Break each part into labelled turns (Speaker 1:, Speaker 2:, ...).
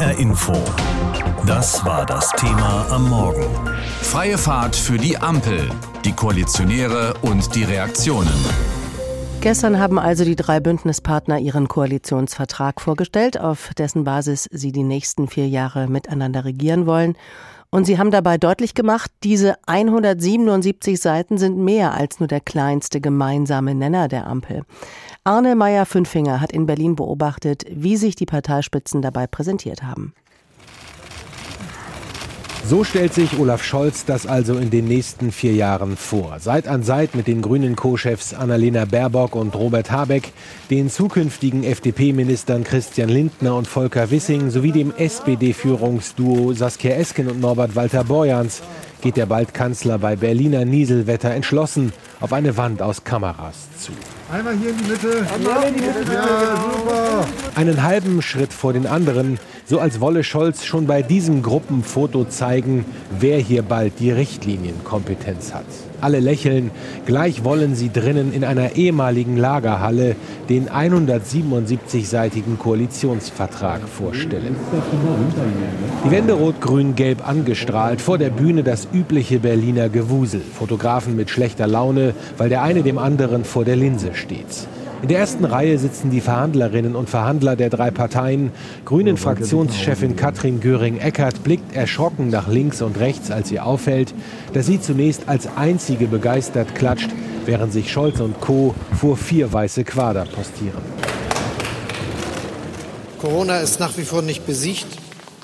Speaker 1: HR Info. Das war das Thema am Morgen.
Speaker 2: Freie Fahrt für die Ampel, die Koalitionäre und die Reaktionen.
Speaker 3: Gestern haben also die drei Bündnispartner ihren Koalitionsvertrag vorgestellt, auf dessen Basis sie die nächsten vier Jahre miteinander regieren wollen. Und sie haben dabei deutlich gemacht, diese 177 Seiten sind mehr als nur der kleinste gemeinsame Nenner der Ampel. Arne Meyer-Fünfinger hat in Berlin beobachtet, wie sich die Parteispitzen dabei präsentiert haben.
Speaker 4: So stellt sich Olaf Scholz das also in den nächsten vier Jahren vor. Seit an Seit mit den grünen Co-Chefs Annalena Baerbock und Robert Habeck, den zukünftigen FDP-Ministern Christian Lindner und Volker Wissing sowie dem SPD-Führungsduo Saskia Esken und Norbert Walter Borjans geht der bald Kanzler bei Berliner Nieselwetter entschlossen auf eine Wand aus Kameras zu.
Speaker 5: Einmal hier in die Mitte. Einmal in die Mitte. Ja, super.
Speaker 4: Einen halben Schritt vor den anderen, so als wolle Scholz schon bei diesem Gruppenfoto zeigen, wer hier bald die Richtlinienkompetenz hat. Alle lächeln, gleich wollen sie drinnen in einer ehemaligen Lagerhalle den 177-seitigen Koalitionsvertrag vorstellen. Die Wände rot-grün-gelb angestrahlt, vor der Bühne das übliche Berliner Gewusel. Fotografen mit schlechter Laune, weil der eine dem anderen vor der Linse steht. In der ersten Reihe sitzen die Verhandlerinnen und Verhandler der drei Parteien. Grünen Fraktionschefin Katrin Göring-Eckardt blickt erschrocken nach links und rechts, als ihr auffällt, dass sie zunächst als einzige begeistert klatscht, während sich Scholz und Co. vor vier weiße Quader postieren.
Speaker 6: Corona ist nach wie vor nicht besiegt.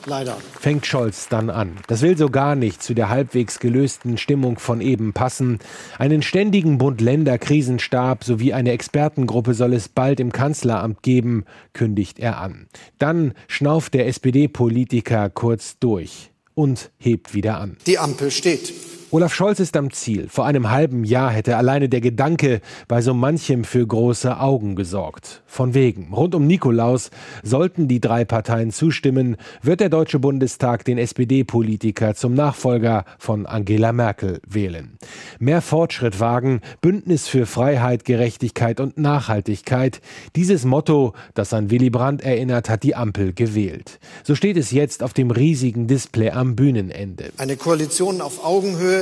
Speaker 6: Leider.
Speaker 4: Fängt Scholz dann an. Das will so gar nicht zu der halbwegs gelösten Stimmung von eben passen. Einen ständigen Bund-Länder-Krisenstab sowie eine Expertengruppe soll es bald im Kanzleramt geben, kündigt er an. Dann schnauft der SPD-Politiker kurz durch und hebt wieder an.
Speaker 6: Die Ampel steht.
Speaker 4: Olaf Scholz ist am Ziel. Vor einem halben Jahr hätte alleine der Gedanke bei so manchem für große Augen gesorgt. Von wegen. Rund um Nikolaus sollten die drei Parteien zustimmen, wird der Deutsche Bundestag den SPD-Politiker zum Nachfolger von Angela Merkel wählen. Mehr Fortschritt wagen, Bündnis für Freiheit, Gerechtigkeit und Nachhaltigkeit. Dieses Motto, das an Willy Brandt erinnert, hat die Ampel gewählt. So steht es jetzt auf dem riesigen Display am Bühnenende.
Speaker 6: Eine Koalition auf Augenhöhe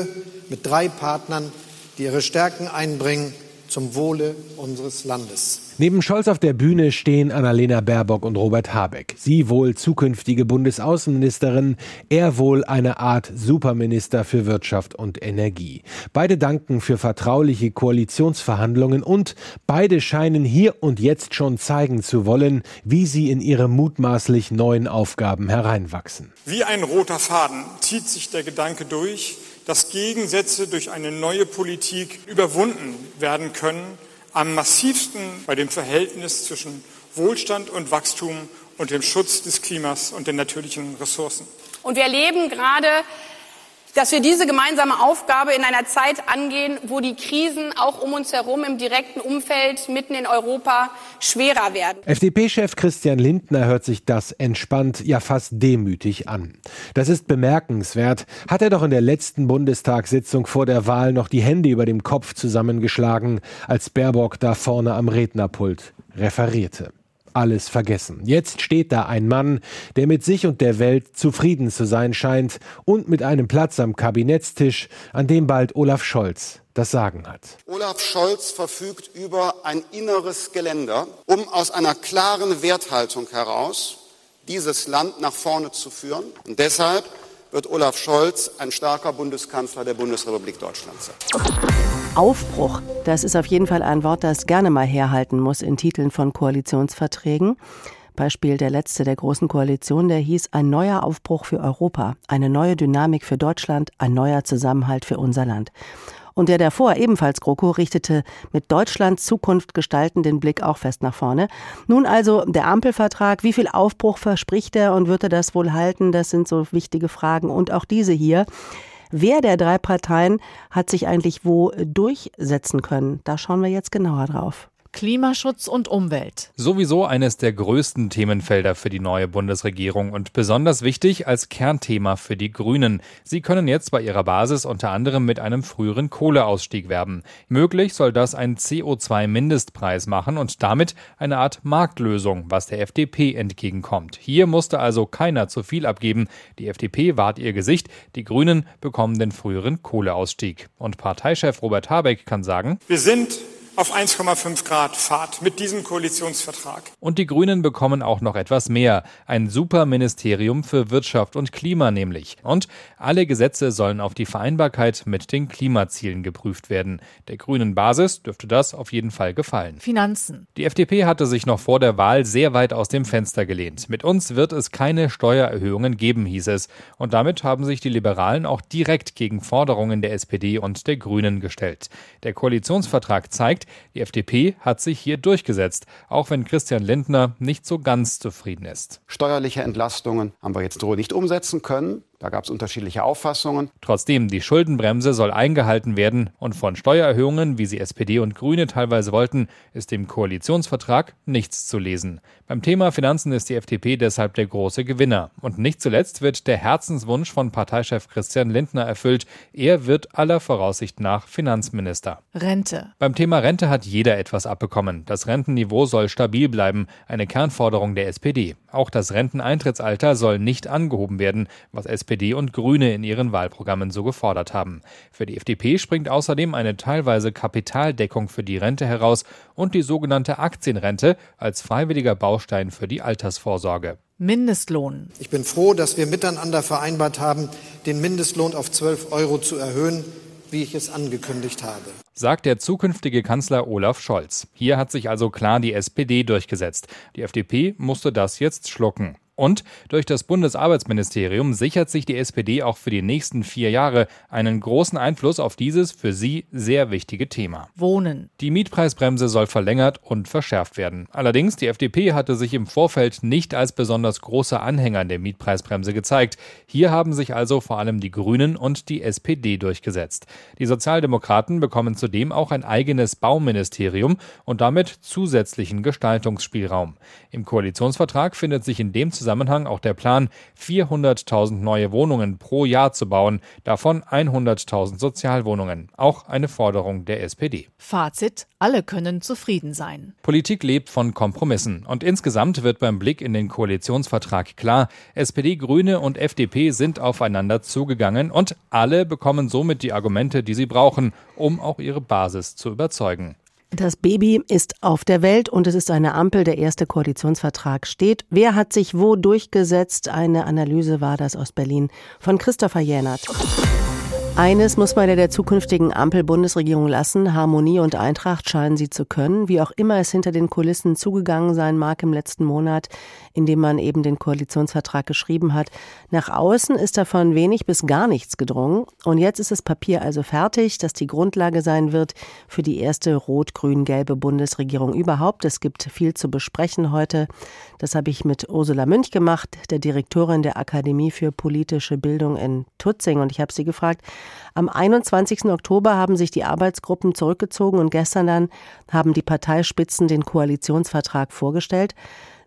Speaker 6: mit drei Partnern, die ihre Stärken einbringen zum Wohle unseres Landes.
Speaker 4: Neben Scholz auf der Bühne stehen Annalena Baerbock und Robert Habeck. Sie wohl zukünftige Bundesaußenministerin, er wohl eine Art Superminister für Wirtschaft und Energie. Beide danken für vertrauliche Koalitionsverhandlungen und beide scheinen hier und jetzt schon zeigen zu wollen, wie sie in ihre mutmaßlich neuen Aufgaben hereinwachsen.
Speaker 7: Wie ein roter Faden zieht sich der Gedanke durch, dass Gegensätze durch eine neue Politik überwunden werden können, am massivsten bei dem Verhältnis zwischen Wohlstand und Wachstum und dem Schutz des Klimas und den natürlichen Ressourcen.
Speaker 8: Und wir erleben gerade dass wir diese gemeinsame Aufgabe in einer Zeit angehen, wo die Krisen auch um uns herum im direkten Umfeld mitten in Europa schwerer werden.
Speaker 4: FDP-Chef Christian Lindner hört sich das entspannt, ja fast demütig an. Das ist bemerkenswert. Hat er doch in der letzten Bundestagssitzung vor der Wahl noch die Hände über dem Kopf zusammengeschlagen, als Baerbock da vorne am Rednerpult referierte alles vergessen. Jetzt steht da ein Mann, der mit sich und der Welt zufrieden zu sein scheint und mit einem Platz am Kabinettstisch, an dem bald Olaf Scholz das Sagen hat.
Speaker 9: Olaf Scholz verfügt über ein inneres Geländer, um aus einer klaren Werthaltung heraus dieses Land nach vorne zu führen. Und deshalb wird Olaf Scholz ein starker Bundeskanzler der Bundesrepublik Deutschland sein.
Speaker 3: Aufbruch, das ist auf jeden Fall ein Wort, das gerne mal herhalten muss in Titeln von Koalitionsverträgen. Beispiel der letzte der großen Koalition, der hieß ein neuer Aufbruch für Europa, eine neue Dynamik für Deutschland, ein neuer Zusammenhalt für unser Land. Und der davor, ebenfalls GroKo, richtete mit Deutschlands Zukunft gestalten den Blick auch fest nach vorne. Nun also der Ampelvertrag, wie viel Aufbruch verspricht er und wird er das wohl halten? Das sind so wichtige Fragen. Und auch diese hier. Wer der drei Parteien hat sich eigentlich wo durchsetzen können? Da schauen wir jetzt genauer drauf.
Speaker 10: Klimaschutz und Umwelt.
Speaker 11: Sowieso eines der größten Themenfelder für die neue Bundesregierung und besonders wichtig als Kernthema für die Grünen. Sie können jetzt bei ihrer Basis unter anderem mit einem früheren Kohleausstieg werben. Möglich soll das ein CO2-Mindestpreis machen und damit eine Art Marktlösung, was der FDP entgegenkommt. Hier musste also keiner zu viel abgeben. Die FDP wahrt ihr Gesicht, die Grünen bekommen den früheren Kohleausstieg. Und Parteichef Robert Habeck kann sagen,
Speaker 7: wir sind auf 1,5 Grad Fahrt mit diesem Koalitionsvertrag.
Speaker 11: Und die Grünen bekommen auch noch etwas mehr. Ein Superministerium für Wirtschaft und Klima nämlich. Und alle Gesetze sollen auf die Vereinbarkeit mit den Klimazielen geprüft werden. Der grünen Basis dürfte das auf jeden Fall gefallen.
Speaker 10: Finanzen.
Speaker 11: Die FDP hatte sich noch vor der Wahl sehr weit aus dem Fenster gelehnt. Mit uns wird es keine Steuererhöhungen geben, hieß es. Und damit haben sich die Liberalen auch direkt gegen Forderungen der SPD und der Grünen gestellt. Der Koalitionsvertrag zeigt, die FDP hat sich hier durchgesetzt, auch wenn Christian Lindner nicht so ganz zufrieden ist.
Speaker 9: Steuerliche Entlastungen haben wir jetzt so nicht umsetzen können. Da gab es unterschiedliche Auffassungen.
Speaker 11: Trotzdem, die Schuldenbremse soll eingehalten werden und von Steuererhöhungen, wie sie SPD und Grüne teilweise wollten, ist im Koalitionsvertrag nichts zu lesen. Beim Thema Finanzen ist die FDP deshalb der große Gewinner. Und nicht zuletzt wird der Herzenswunsch von Parteichef Christian Lindner erfüllt. Er wird aller Voraussicht nach Finanzminister.
Speaker 10: Rente.
Speaker 11: Beim Thema Rente hat jeder etwas abbekommen. Das Rentenniveau soll stabil bleiben, eine Kernforderung der SPD. Auch das Renteneintrittsalter soll nicht angehoben werden, was SPD SPD und Grüne in ihren Wahlprogrammen so gefordert haben. Für die FDP springt außerdem eine teilweise Kapitaldeckung für die Rente heraus und die sogenannte Aktienrente als freiwilliger Baustein für die Altersvorsorge.
Speaker 10: Mindestlohn.
Speaker 6: Ich bin froh, dass wir miteinander vereinbart haben, den Mindestlohn auf 12 Euro zu erhöhen, wie ich es angekündigt habe.
Speaker 11: Sagt der zukünftige Kanzler Olaf Scholz. Hier hat sich also klar die SPD durchgesetzt. Die FDP musste das jetzt schlucken. Und durch das Bundesarbeitsministerium sichert sich die SPD auch für die nächsten vier Jahre einen großen Einfluss auf dieses für sie sehr wichtige Thema.
Speaker 10: Wohnen.
Speaker 11: Die Mietpreisbremse soll verlängert und verschärft werden. Allerdings, die FDP hatte sich im Vorfeld nicht als besonders großer Anhänger der Mietpreisbremse gezeigt. Hier haben sich also vor allem die Grünen und die SPD durchgesetzt. Die Sozialdemokraten bekommen zudem auch ein eigenes Bauministerium und damit zusätzlichen Gestaltungsspielraum. Im Koalitionsvertrag findet sich in dem Zusammenhang Zusammenhang auch der Plan, 400.000 neue Wohnungen pro Jahr zu bauen, davon 100.000 Sozialwohnungen. Auch eine Forderung der SPD.
Speaker 10: Fazit, alle können zufrieden sein.
Speaker 11: Politik lebt von Kompromissen. Und insgesamt wird beim Blick in den Koalitionsvertrag klar, SPD, Grüne und FDP sind aufeinander zugegangen und alle bekommen somit die Argumente, die sie brauchen, um auch ihre Basis zu überzeugen.
Speaker 3: Das Baby ist auf der Welt und es ist eine Ampel. Der erste Koalitionsvertrag steht. Wer hat sich wo durchgesetzt? Eine Analyse war das aus Berlin von Christopher Jänert. Eines muss man der zukünftigen Ampel-Bundesregierung lassen. Harmonie und Eintracht scheinen sie zu können. Wie auch immer es hinter den Kulissen zugegangen sein mag im letzten Monat, in dem man eben den Koalitionsvertrag geschrieben hat. Nach außen ist davon wenig bis gar nichts gedrungen. Und jetzt ist das Papier also fertig, das die Grundlage sein wird für die erste rot-grün-gelbe Bundesregierung überhaupt. Es gibt viel zu besprechen heute. Das habe ich mit Ursula Münch gemacht, der Direktorin der Akademie für politische Bildung in Tutzing. Und ich habe sie gefragt, am 21. Oktober haben sich die Arbeitsgruppen zurückgezogen und gestern dann haben die Parteispitzen den Koalitionsvertrag vorgestellt.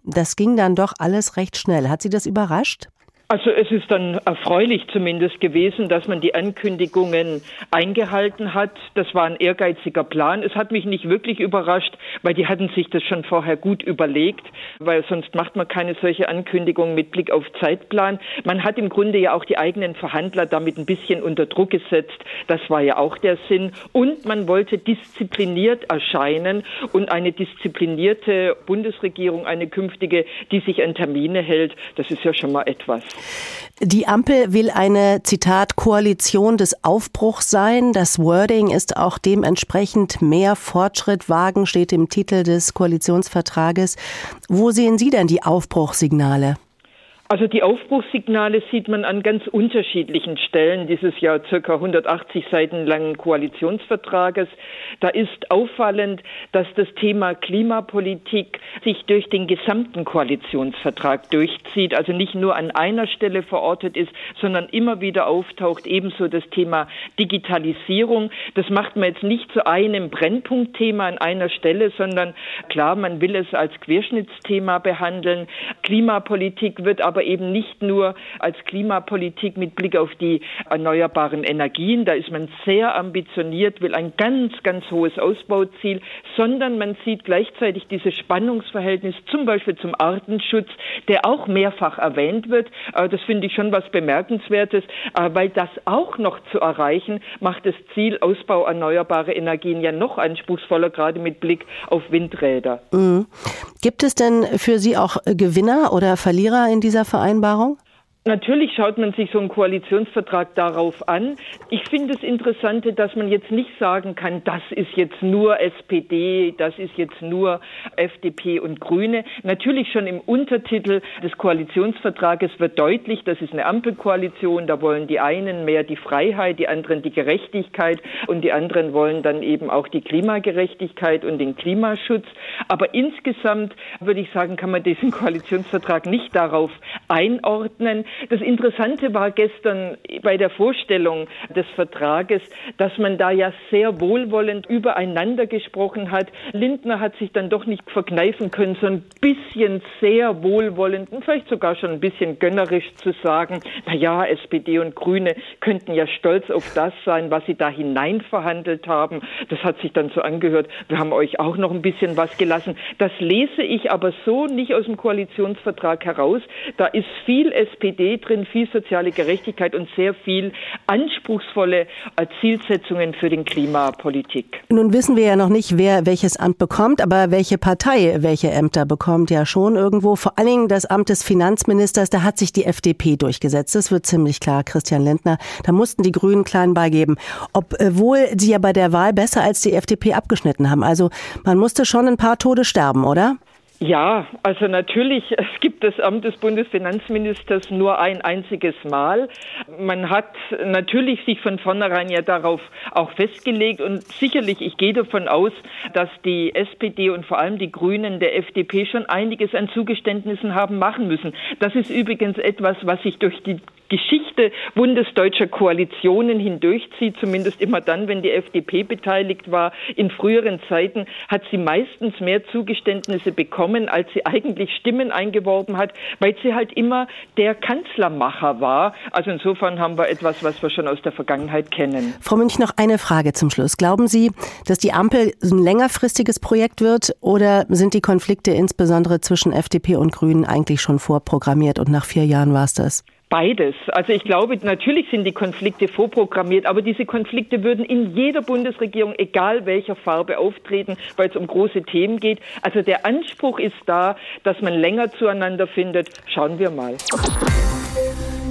Speaker 3: Das ging dann doch alles recht schnell. Hat Sie das überrascht?
Speaker 12: Also es ist dann erfreulich zumindest gewesen, dass man die Ankündigungen eingehalten hat. Das war ein ehrgeiziger Plan. Es hat mich nicht wirklich überrascht, weil die hatten sich das schon vorher gut überlegt, weil sonst macht man keine solche Ankündigung mit Blick auf Zeitplan. Man hat im Grunde ja auch die eigenen Verhandler damit ein bisschen unter Druck gesetzt. Das war ja auch der Sinn. Und man wollte diszipliniert erscheinen und eine disziplinierte Bundesregierung, eine künftige, die sich an Termine hält, das ist ja schon mal etwas.
Speaker 3: Die Ampel will eine, Zitat, Koalition des Aufbruchs sein. Das Wording ist auch dementsprechend mehr Fortschritt wagen, steht im Titel des Koalitionsvertrages. Wo sehen Sie denn die Aufbruchssignale?
Speaker 12: Also die Aufbruchssignale sieht man an ganz unterschiedlichen Stellen dieses Jahr circa 180 Seiten langen Koalitionsvertrages. Da ist auffallend, dass das Thema Klimapolitik sich durch den gesamten Koalitionsvertrag durchzieht, also nicht nur an einer Stelle verortet ist, sondern immer wieder auftaucht. Ebenso das Thema Digitalisierung. Das macht man jetzt nicht zu einem Brennpunktthema an einer Stelle, sondern klar, man will es als Querschnittsthema behandeln. Klimapolitik wird aber eben nicht nur als Klimapolitik mit Blick auf die erneuerbaren Energien. Da ist man sehr ambitioniert, will ein ganz, ganz hohes Ausbauziel, sondern man sieht gleichzeitig dieses Spannungsverhältnis zum Beispiel zum Artenschutz, der auch mehrfach erwähnt wird. Das finde ich schon was Bemerkenswertes, weil das auch noch zu erreichen, macht das Ziel Ausbau erneuerbarer Energien ja noch anspruchsvoller, gerade mit Blick auf Windräder.
Speaker 3: Mhm. Gibt es denn für Sie auch Gewinner oder Verlierer in dieser Vereinbarung?
Speaker 12: Natürlich schaut man sich so einen Koalitionsvertrag darauf an. Ich finde es interessant, dass man jetzt nicht sagen kann, das ist jetzt nur SPD, das ist jetzt nur FDP und Grüne. Natürlich schon im Untertitel des Koalitionsvertrages wird deutlich, das ist eine Ampelkoalition, da wollen die einen mehr die Freiheit, die anderen die Gerechtigkeit und die anderen wollen dann eben auch die Klimagerechtigkeit und den Klimaschutz. Aber insgesamt würde ich sagen, kann man diesen Koalitionsvertrag nicht darauf einordnen. Das Interessante war gestern bei der Vorstellung des Vertrages, dass man da ja sehr wohlwollend übereinander gesprochen hat. Lindner hat sich dann doch nicht verkneifen können, so ein bisschen sehr wohlwollend und vielleicht sogar schon ein bisschen gönnerisch zu sagen, na ja, SPD und Grüne könnten ja stolz auf das sein, was sie da hinein verhandelt haben. Das hat sich dann so angehört. Wir haben euch auch noch ein bisschen was gelassen. Das lese ich aber so nicht aus dem Koalitionsvertrag heraus. Da ist viel SPD drin, viel soziale Gerechtigkeit und sehr viel anspruchsvolle Zielsetzungen für den Klimapolitik.
Speaker 3: Nun wissen wir ja noch nicht, wer welches Amt bekommt, aber welche Partei welche Ämter bekommt ja schon irgendwo. Vor allen Dingen das Amt des Finanzministers, da hat sich die FDP durchgesetzt. Das wird ziemlich klar, Christian Lindner. Da mussten die Grünen klein beigeben. Obwohl sie ja bei der Wahl besser als die FDP abgeschnitten haben. Also man musste schon ein paar Tode sterben, oder?
Speaker 12: Ja, also natürlich, es gibt das Amt des Bundesfinanzministers nur ein einziges Mal. Man hat natürlich sich von vornherein ja darauf auch festgelegt und sicherlich, ich gehe davon aus, dass die SPD und vor allem die Grünen der FDP schon einiges an Zugeständnissen haben machen müssen. Das ist übrigens etwas, was sich durch die Geschichte bundesdeutscher Koalitionen hindurchzieht, zumindest immer dann, wenn die FDP beteiligt war. In früheren Zeiten hat sie meistens mehr Zugeständnisse bekommen, als sie eigentlich Stimmen eingeworben hat, weil sie halt immer der Kanzlermacher war. Also insofern haben wir etwas, was wir schon aus der Vergangenheit kennen.
Speaker 3: Frau Münch, noch eine Frage zum Schluss. Glauben Sie, dass die Ampel ein längerfristiges Projekt wird oder sind die Konflikte insbesondere zwischen FDP und Grünen eigentlich schon vorprogrammiert und nach vier Jahren war es das?
Speaker 12: Beides. Also ich glaube, natürlich sind die Konflikte vorprogrammiert, aber diese Konflikte würden in jeder Bundesregierung, egal welcher Farbe, auftreten, weil es um große Themen geht. Also der Anspruch ist da, dass man länger zueinander findet. Schauen wir mal.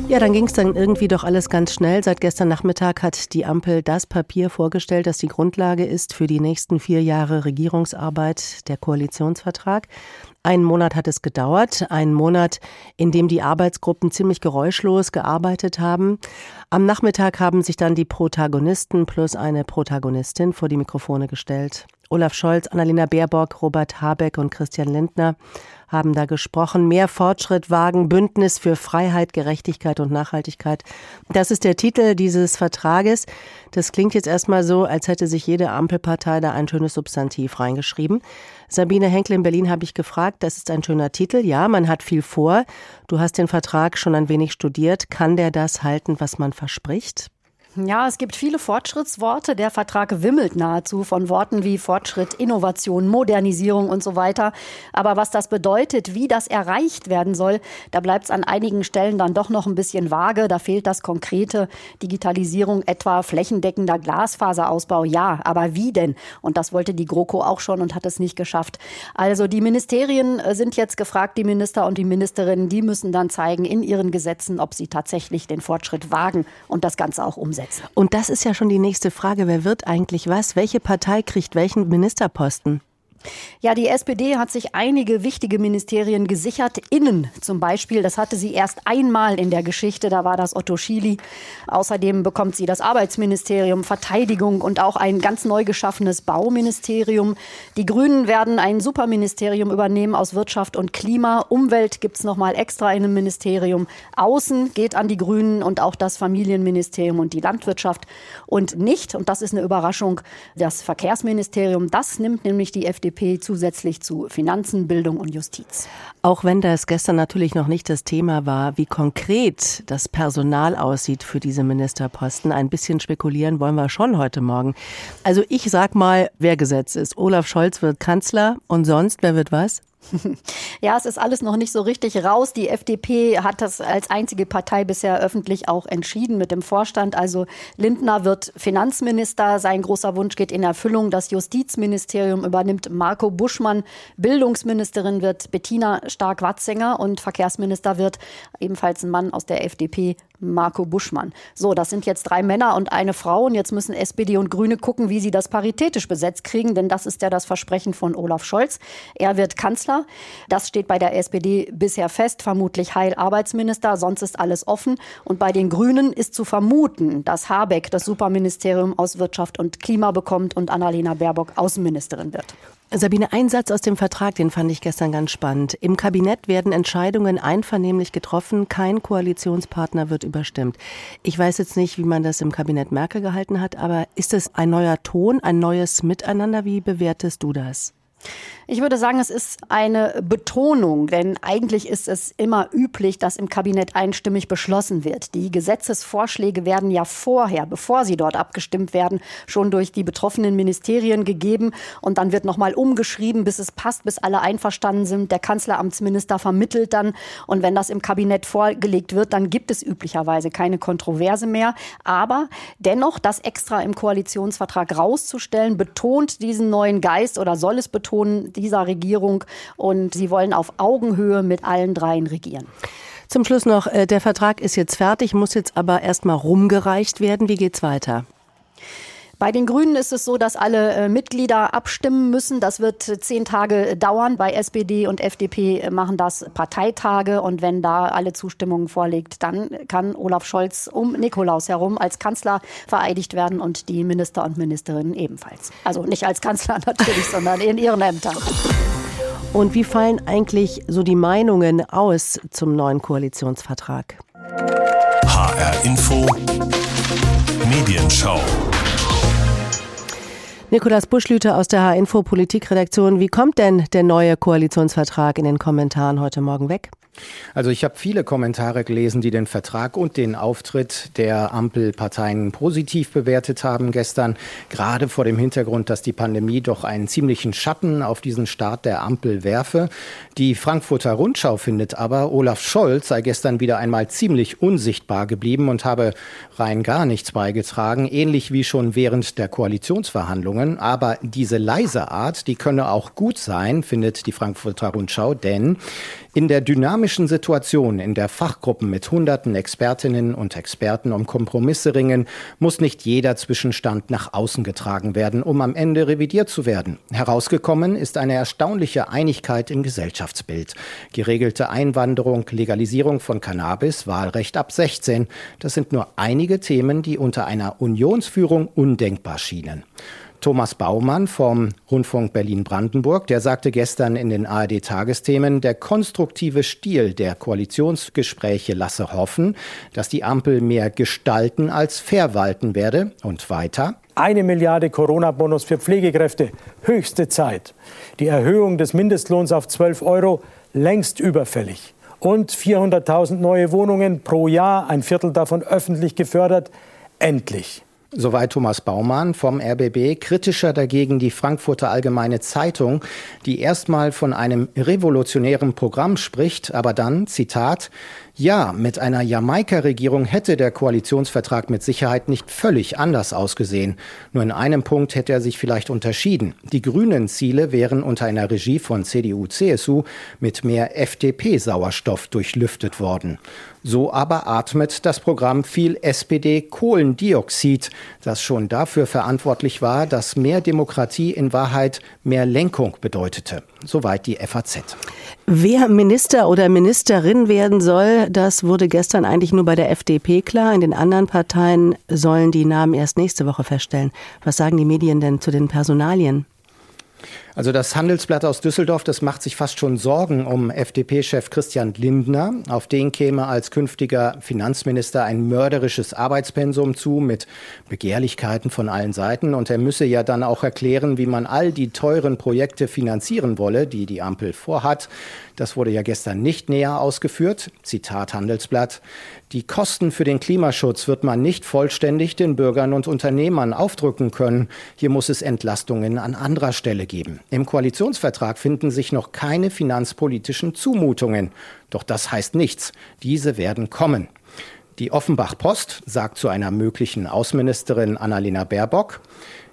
Speaker 3: Ja, dann ging es dann irgendwie doch alles ganz schnell. Seit gestern Nachmittag hat die Ampel das Papier vorgestellt, das die Grundlage ist für die nächsten vier Jahre Regierungsarbeit, der Koalitionsvertrag. Einen Monat hat es gedauert, einen Monat, in dem die Arbeitsgruppen ziemlich geräuschlos gearbeitet haben. Am Nachmittag haben sich dann die Protagonisten plus eine Protagonistin vor die Mikrofone gestellt. Olaf Scholz, Annalena Baerbock, Robert Habeck und Christian Lindner haben da gesprochen. Mehr Fortschritt wagen, Bündnis für Freiheit, Gerechtigkeit und Nachhaltigkeit. Das ist der Titel dieses Vertrages. Das klingt jetzt erstmal so, als hätte sich jede Ampelpartei da ein schönes Substantiv reingeschrieben. Sabine Henkel in Berlin habe ich gefragt, das ist ein schöner Titel. Ja, man hat viel vor. Du hast den Vertrag schon ein wenig studiert. Kann der das halten, was man verspricht?
Speaker 13: Ja, es gibt viele Fortschrittsworte. Der Vertrag wimmelt nahezu von Worten wie Fortschritt, Innovation, Modernisierung und so weiter. Aber was das bedeutet, wie das erreicht werden soll, da bleibt es an einigen Stellen dann doch noch ein bisschen vage. Da fehlt das konkrete Digitalisierung, etwa flächendeckender Glasfaserausbau. Ja, aber wie denn? Und das wollte die GroKo auch schon und hat es nicht geschafft. Also die Ministerien äh, sind jetzt gefragt, die Minister und die Ministerinnen, die müssen dann zeigen in ihren Gesetzen, ob sie tatsächlich den Fortschritt wagen und das Ganze auch umsetzen umsetzen.
Speaker 3: Und das ist ja schon die nächste Frage. Wer wird eigentlich was? Welche Partei kriegt welchen Ministerposten?
Speaker 13: Ja, die SPD hat sich einige wichtige Ministerien gesichert. Innen zum Beispiel, das hatte sie erst einmal in der Geschichte, da war das Otto Schily. Außerdem bekommt sie das Arbeitsministerium, Verteidigung und auch ein ganz neu geschaffenes Bauministerium. Die Grünen werden ein Superministerium übernehmen aus Wirtschaft und Klima. Umwelt gibt es nochmal extra in einem Ministerium. Außen geht an die Grünen und auch das Familienministerium und die Landwirtschaft. Und nicht, und das ist eine Überraschung, das Verkehrsministerium. Das nimmt nämlich die FDP zusätzlich zu Finanzen, Bildung und Justiz.
Speaker 3: Auch wenn das gestern natürlich noch nicht das Thema war, wie konkret das Personal aussieht für diese Ministerposten, ein bisschen spekulieren wollen wir schon heute Morgen. Also ich sag mal, wer gesetzt ist. Olaf Scholz wird Kanzler und sonst, wer wird was?
Speaker 13: Ja, es ist alles noch nicht so richtig raus. Die FDP hat das als einzige Partei bisher öffentlich auch entschieden mit dem Vorstand. Also Lindner wird Finanzminister. Sein großer Wunsch geht in Erfüllung. Das Justizministerium übernimmt Marco Buschmann. Bildungsministerin wird Bettina Stark-Watzinger und Verkehrsminister wird ebenfalls ein Mann aus der FDP, Marco Buschmann. So, das sind jetzt drei Männer und eine Frau. Und jetzt müssen SPD und Grüne gucken, wie sie das paritätisch besetzt kriegen, denn das ist ja das Versprechen von Olaf Scholz. Er wird Kanzler. Das steht bei der SPD bisher fest. Vermutlich Heil Arbeitsminister. Sonst ist alles offen. Und bei den Grünen ist zu vermuten, dass Habeck das Superministerium aus Wirtschaft und Klima bekommt und Annalena Baerbock Außenministerin wird.
Speaker 3: Sabine, ein Satz aus dem Vertrag, den fand ich gestern ganz spannend. Im Kabinett werden Entscheidungen einvernehmlich getroffen, kein Koalitionspartner wird überstimmt. Ich weiß jetzt nicht, wie man das im Kabinett Merkel gehalten hat, aber ist es ein neuer Ton, ein neues Miteinander? Wie bewertest du das?
Speaker 13: Ich würde sagen, es ist eine Betonung, denn eigentlich ist es immer üblich, dass im Kabinett einstimmig beschlossen wird. Die Gesetzesvorschläge werden ja vorher, bevor sie dort abgestimmt werden, schon durch die betroffenen Ministerien gegeben und dann wird nochmal umgeschrieben, bis es passt, bis alle einverstanden sind. Der Kanzleramtsminister vermittelt dann und wenn das im Kabinett vorgelegt wird, dann gibt es üblicherweise keine Kontroverse mehr. Aber dennoch, das extra im Koalitionsvertrag rauszustellen, betont diesen neuen Geist oder soll es betonen, dieser Regierung und sie wollen auf Augenhöhe mit allen dreien regieren.
Speaker 3: Zum Schluss noch, äh, der Vertrag ist jetzt fertig, muss jetzt aber erst mal rumgereicht werden. Wie geht's weiter?
Speaker 13: Bei den Grünen ist es so, dass alle äh, Mitglieder abstimmen müssen. Das wird zehn Tage dauern. Bei SPD und FDP machen das Parteitage. Und wenn da alle Zustimmung vorliegt, dann kann Olaf Scholz um Nikolaus herum als Kanzler vereidigt werden und die Minister und Ministerinnen ebenfalls. Also nicht als Kanzler natürlich, sondern in ihren Ämtern.
Speaker 3: Und wie fallen eigentlich so die Meinungen aus zum neuen Koalitionsvertrag?
Speaker 1: HR Info Medienschau
Speaker 3: Nikolas Buschlüter aus der H-Info Politikredaktion. Wie kommt denn der neue Koalitionsvertrag in den Kommentaren heute Morgen weg?
Speaker 14: Also ich habe viele Kommentare gelesen, die den Vertrag und den Auftritt der Ampelparteien positiv bewertet haben gestern, gerade vor dem Hintergrund, dass die Pandemie doch einen ziemlichen Schatten auf diesen Start der Ampel werfe. Die Frankfurter Rundschau findet aber, Olaf Scholz sei gestern wieder einmal ziemlich unsichtbar geblieben und habe rein gar nichts beigetragen, ähnlich wie schon während der Koalitionsverhandlungen. Aber diese leise Art, die könne auch gut sein, findet die Frankfurter Rundschau, denn in der dynamischen Situation, in der Fachgruppen mit hunderten Expertinnen und Experten um Kompromisse ringen, muss nicht jeder Zwischenstand nach außen getragen werden, um am Ende revidiert zu werden. Herausgekommen ist eine erstaunliche Einigkeit im Gesellschaftsbild. Geregelte Einwanderung, Legalisierung von Cannabis, Wahlrecht ab 16. Das sind nur einige Themen, die unter einer Unionsführung undenkbar schienen. Thomas Baumann vom Rundfunk Berlin-Brandenburg, der sagte gestern in den ARD-Tagesthemen, der konstruktive Stil der Koalitionsgespräche lasse hoffen, dass die Ampel mehr gestalten als verwalten werde. Und weiter.
Speaker 15: Eine Milliarde Corona-Bonus für Pflegekräfte, höchste Zeit. Die Erhöhung des Mindestlohns auf 12 Euro, längst überfällig. Und 400.000 neue Wohnungen pro Jahr, ein Viertel davon öffentlich gefördert, endlich.
Speaker 14: Soweit Thomas Baumann vom RBB. Kritischer dagegen die Frankfurter Allgemeine Zeitung, die erstmal von einem revolutionären Programm spricht, aber dann, Zitat, ja, mit einer Jamaika-Regierung hätte der Koalitionsvertrag mit Sicherheit nicht völlig anders ausgesehen. Nur in einem Punkt hätte er sich vielleicht unterschieden. Die grünen Ziele wären unter einer Regie von CDU-CSU mit mehr FDP-Sauerstoff durchlüftet worden. So aber atmet das Programm viel SPD-Kohlendioxid, das schon dafür verantwortlich war, dass mehr Demokratie in Wahrheit mehr Lenkung bedeutete. Soweit die FAZ.
Speaker 3: Wer Minister oder Ministerin werden soll, das wurde gestern eigentlich nur bei der FDP klar. In den anderen Parteien sollen die Namen erst nächste Woche feststellen. Was sagen die Medien denn zu den Personalien?
Speaker 14: Also das Handelsblatt aus Düsseldorf, das macht sich fast schon Sorgen um FDP-Chef Christian Lindner. Auf den käme als künftiger Finanzminister ein mörderisches Arbeitspensum zu mit Begehrlichkeiten von allen Seiten. Und er müsse ja dann auch erklären, wie man all die teuren Projekte finanzieren wolle, die die Ampel vorhat. Das wurde ja gestern nicht näher ausgeführt. Zitat Handelsblatt. Die Kosten für den Klimaschutz wird man nicht vollständig den Bürgern und Unternehmern aufdrücken können. Hier muss es Entlastungen an anderer Stelle geben. Im Koalitionsvertrag finden sich noch keine finanzpolitischen Zumutungen. Doch das heißt nichts. Diese werden kommen. Die Offenbach Post sagt zu einer möglichen Außenministerin Annalena Baerbock,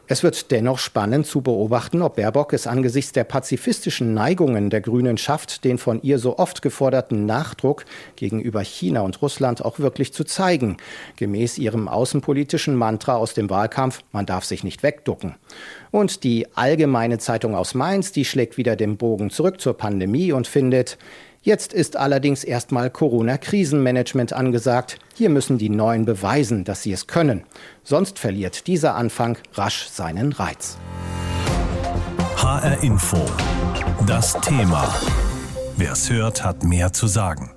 Speaker 14: es wird dennoch spannend zu beobachten, ob Baerbock es angesichts der pazifistischen Neigungen der Grünen schafft, den von ihr so oft geforderten Nachdruck gegenüber China und Russland auch wirklich zu zeigen, gemäß ihrem außenpolitischen Mantra aus dem Wahlkampf, man darf sich nicht wegducken. Und die Allgemeine Zeitung aus Mainz, die schlägt wieder den Bogen zurück zur Pandemie und findet, Jetzt ist allerdings erstmal Corona-Krisenmanagement angesagt. Hier müssen die Neuen beweisen, dass sie es können. Sonst verliert dieser Anfang rasch seinen Reiz.
Speaker 1: HR Info. Das Thema. Wer es hört, hat mehr zu sagen.